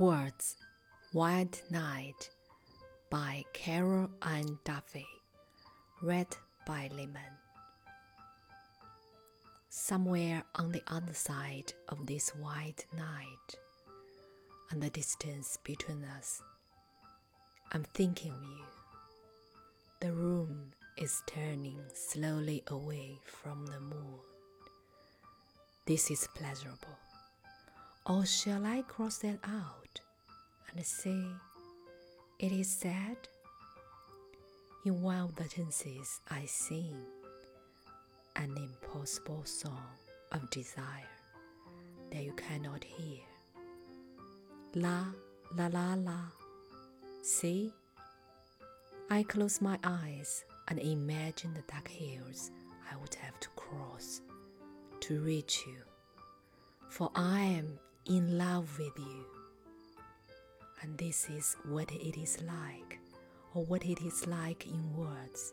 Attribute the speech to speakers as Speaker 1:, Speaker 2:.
Speaker 1: Words Wide Night by Carol Ann Duffy. Read by Lemon. Somewhere on the other side of this white night, and the distance between us, I'm thinking of you. The room is turning slowly away from the moon. This is pleasurable. Or shall I cross that out and say it is sad? In wild tenses I sing an impossible song of desire that you cannot hear. La la la la. See? I close my eyes and imagine the dark hills I would have to cross to reach you. For I am in love with you. And this is what it is like, or what it is like in words.